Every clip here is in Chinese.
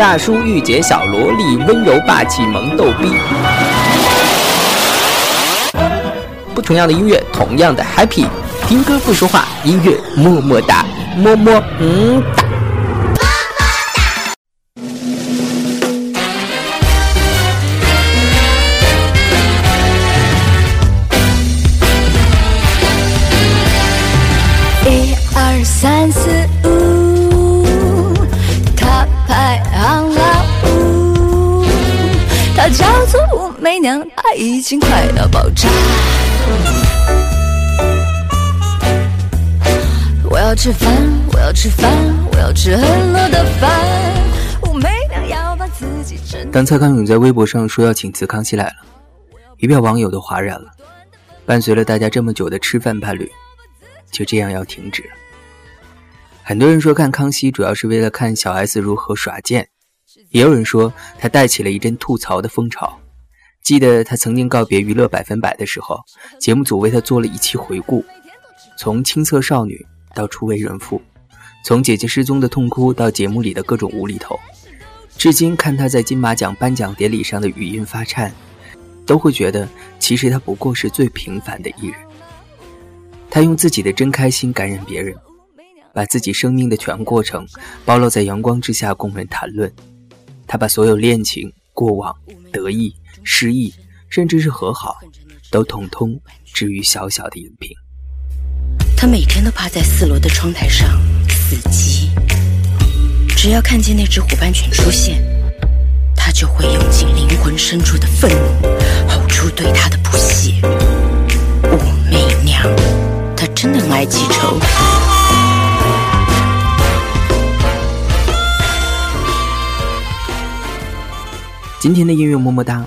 大叔御姐小萝莉，温柔霸气萌逗逼。不同样的音乐，同样的 happy。听歌不说话，音乐么么哒，么么嗯哒。媚娘，爱已经快要爆炸。我要吃饭，我要吃饭，我要吃很多的饭。当蔡康永在微博上说要请辞《康熙来了》，一票网友都哗然了。伴随了大家这么久的吃饭伴侣，就这样要停止。很多人说看康熙主要是为了看小 S 如何耍贱，也有人说他带起了一阵吐槽的风潮。记得他曾经告别娱乐百分百的时候，节目组为他做了一期回顾，从青涩少女到初为人父，从姐姐失踪的痛哭到节目里的各种无厘头，至今看他在金马奖颁奖典礼上的语音发颤。都会觉得，其实他不过是最平凡的艺人。他用自己的真开心感染别人，把自己生命的全过程暴露在阳光之下供人谈论。他把所有恋情、过往、得意、失意，甚至是和好，都统统置于小小的荧屏。他每天都趴在四楼的窗台上死机，只要看见那只虎斑犬出现。他就会用尽灵魂深处的愤怒，吼出对他的不屑。武媚娘，她真的很爱记仇。今天的音乐么么哒，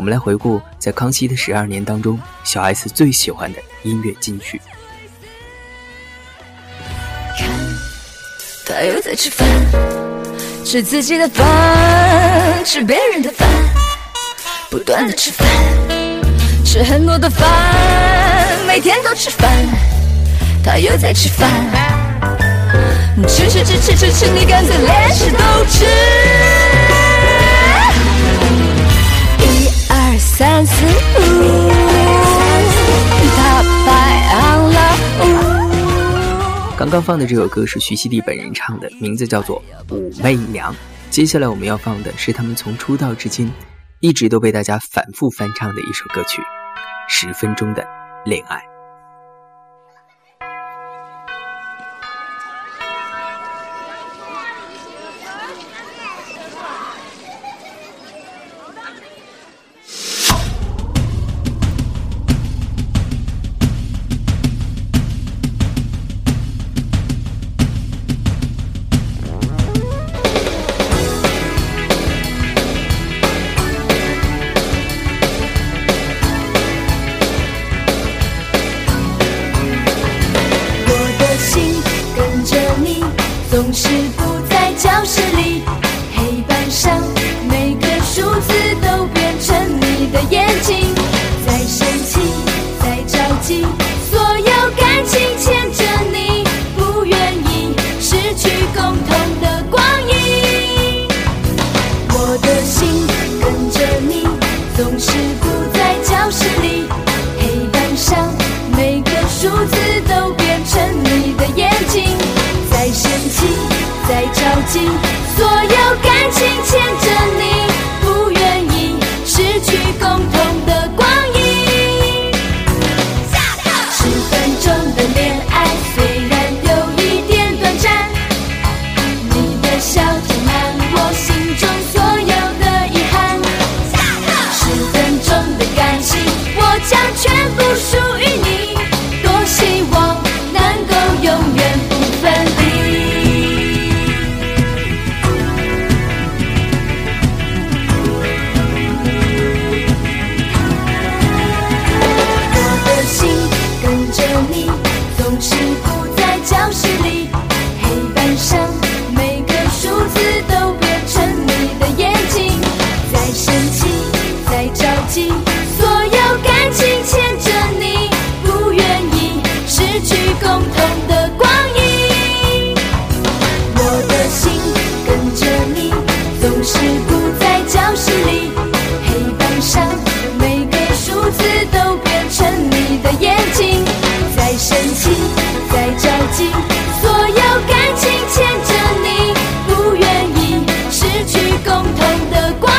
我们来回顾在康熙的十二年当中，小 S 最喜欢的音乐金曲。看，他又在吃饭。吃自己的饭，吃别人的饭，不断的吃饭，吃很多的饭，每天都吃饭，他又在吃饭，吃吃吃吃吃吃，你干脆连吃都吃。刚放的这首歌是徐熙娣本人唱的，名字叫做《武媚娘》。接下来我们要放的是他们从出道至今一直都被大家反复翻唱的一首歌曲《十分钟的恋爱》。是 you. 共同的光。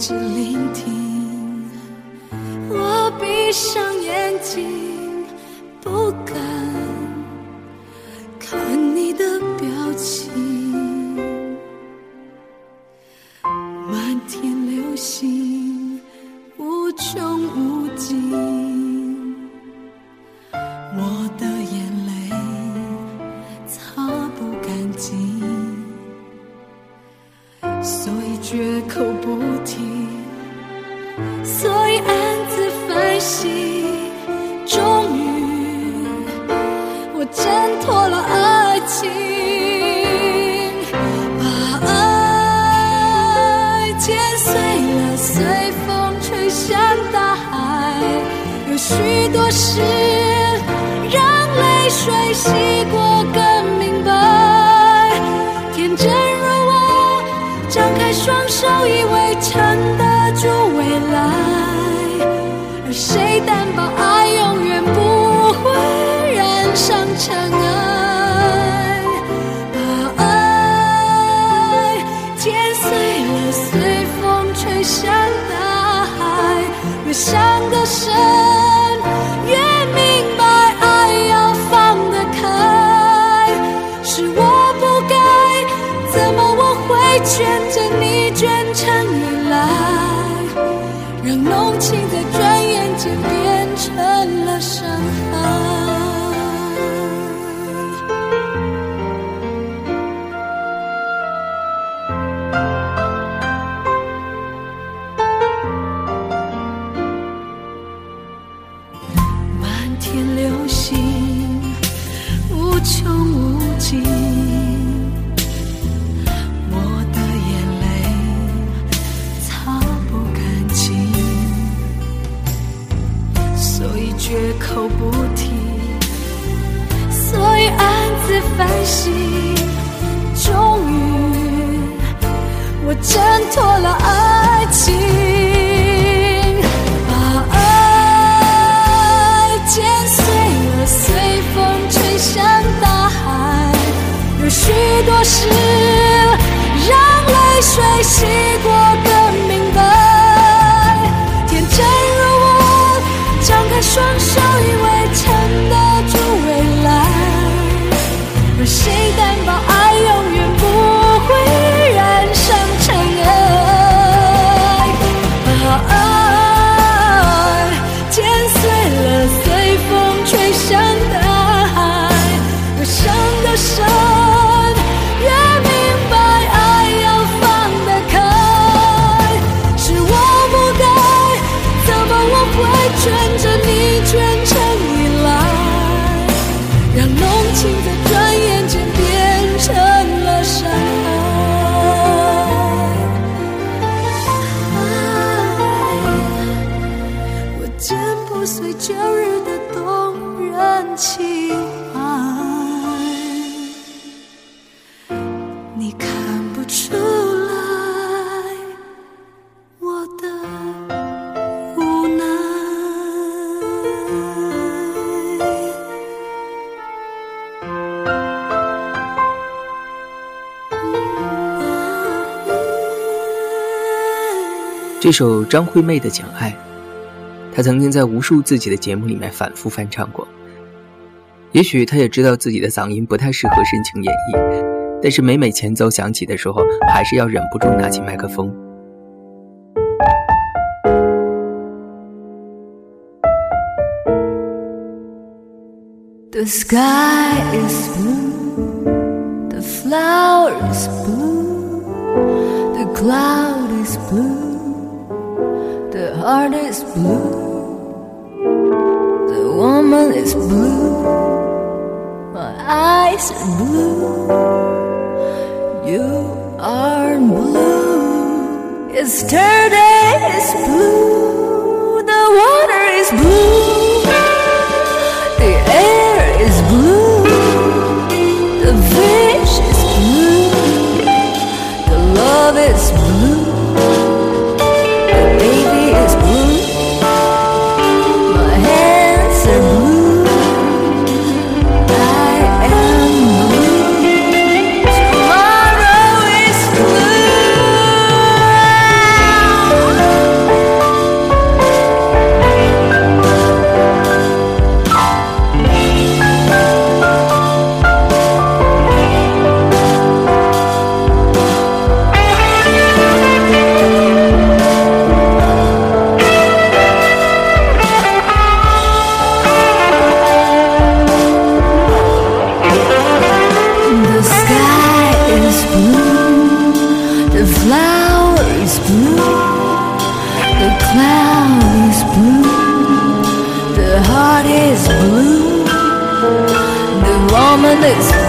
我一直聆听，我闭上眼睛，挣脱了爱情。把爱剪碎了，随风吹向大海。有许多事，生，心。终于，我挣脱了爱情。把爱剪碎了，随风吹向大海。有许多事，让泪水洗过情爱，你看不出来我的无奈。这首张惠妹的《讲爱》，她曾经在无数自己的节目里面反复翻唱过。也许她也知道自己的嗓音不太适合深情演绎，但是每每前奏响起的时候，还是要忍不住拿起麦克风。The sky is blue, the flower is blue, the cloud is blue, the heart is blue, the woman is blue, eyes blue, you are blue. Yesterday is blue, the water is blue. flower is blue, the cloud is blue, the heart is blue, the woman is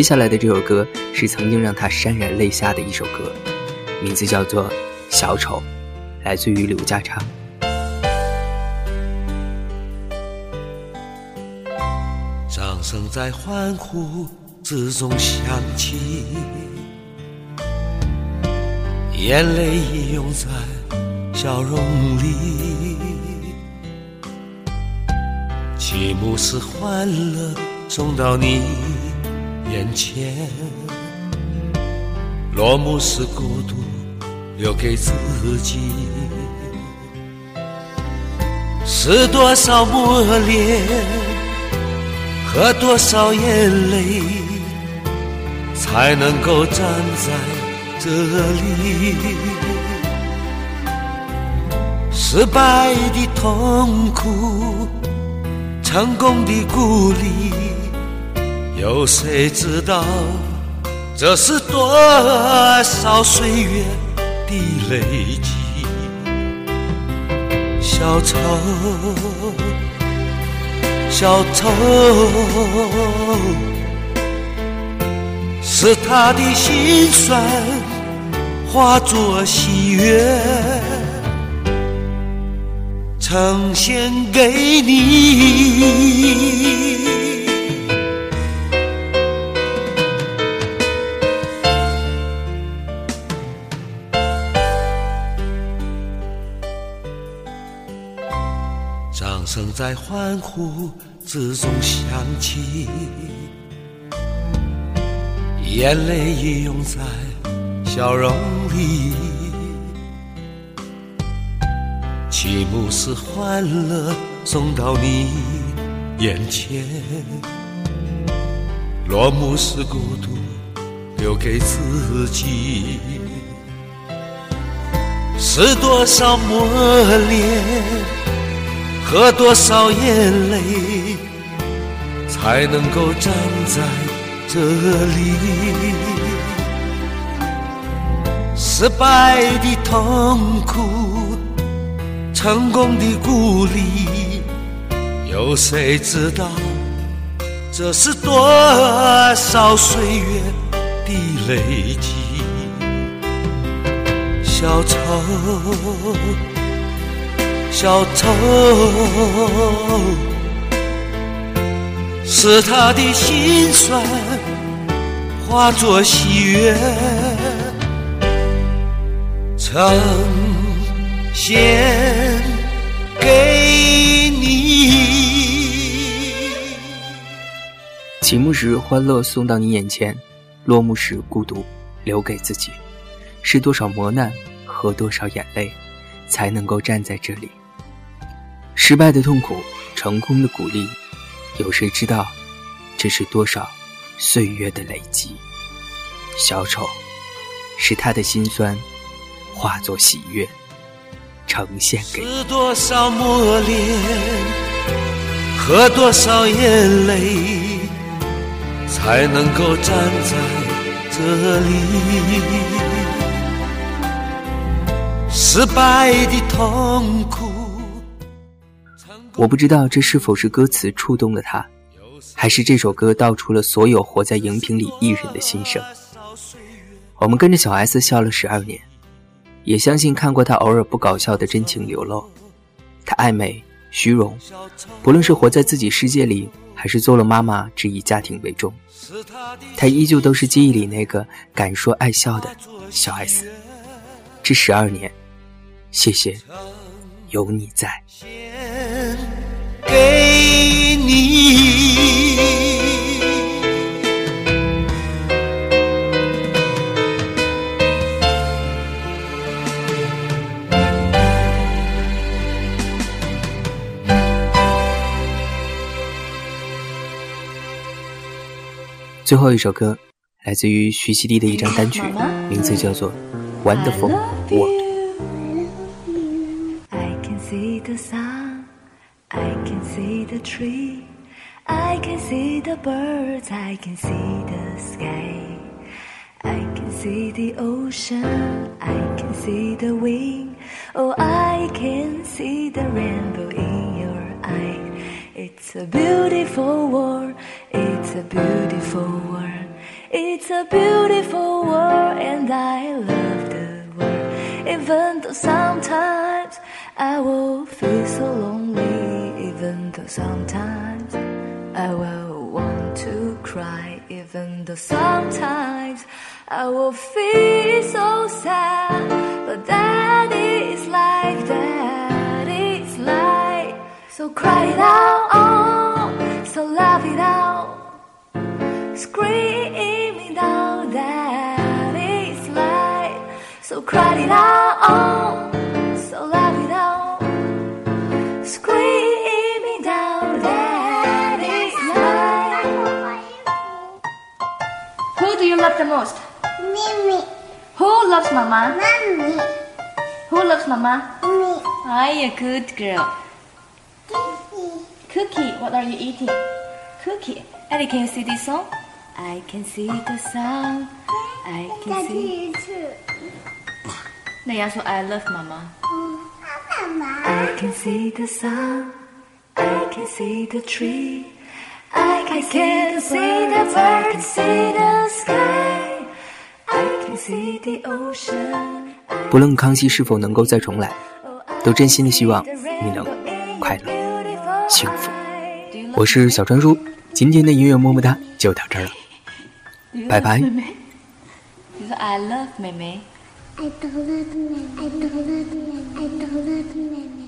接下来的这首歌是曾经让他潸然泪下的一首歌，名字叫做《小丑》，来自于刘家昌。掌声在欢呼之中响起，眼泪已涌在笑容里。启幕是欢乐送到你眼前，落幕是孤独留给自己。是多少磨练？和多少眼泪，才能够站在这里？失败的痛苦，成功的鼓励，有谁知道这是多少岁月的累积？小丑。小丑是他的心酸化作喜悦，呈现给你。声在欢呼之中响起，眼泪已涌在笑容里。启幕是欢乐送到你眼前，落幕是孤独留给自己。是多少磨练？喝多少眼泪，才能够站在这里？失败的痛苦，成功的鼓励，有谁知道这是多少岁月的累积？小丑。小偷是他的心酸化作喜悦，呈现给你。启幕时欢乐送到你眼前，落幕时孤独留给自己。是多少磨难，和多少眼泪，才能够站在这里？失败的痛苦，成功的鼓励，有谁知道这是多少岁月的累积？小丑是他的心酸化作喜悦，呈现给是多少磨练，和多少眼泪，才能够站在这里？失败的痛苦。我不知道这是否是歌词触动了他，还是这首歌道出了所有活在荧屏里艺人的心声。我们跟着小 S 笑了十二年，也相信看过她偶尔不搞笑的真情流露。她爱美、虚荣，不论是活在自己世界里，还是做了妈妈只以家庭为重，她依旧都是记忆里那个敢说爱笑的小 S。这十二年，谢谢有你在。给你。最后一首歌来自于徐熙娣的一张单曲，名字叫做《Wonderful World》。I can see the sun, I can see the tree, I can see the birds, I can see the sky. I can see the ocean, I can see the wind, oh I can see the rainbow in your eye. It's a beautiful world, it's a beautiful world, it's a beautiful world, and I love the world. Even though sometimes I will feel so lonely, though sometimes I will want to cry, even though sometimes I will feel so sad, but that is like that, it's like. So cry it out, oh, so laugh it out, scream it out. That is like. So cry it out, oh, most? Mimi. Who loves mama? Mommy. Who loves mama? Me. I'm a good girl. Cookie. Cookie. What are you eating? Cookie. Ellie, can you see this song? I can see the sun. I can Daddy, see. You too. They also I love mama. Mama. I can see the sun. I can see the tree. I can, I see, can the see the birds. I can see the sky. 不论康熙是否能够再重来，都真心的希望你能快乐、幸福。我是小川叔，今天的音乐么么哒就到这儿了，拜拜。你说 I love 妹妹。I don't love me, I don't love me, I don't love me.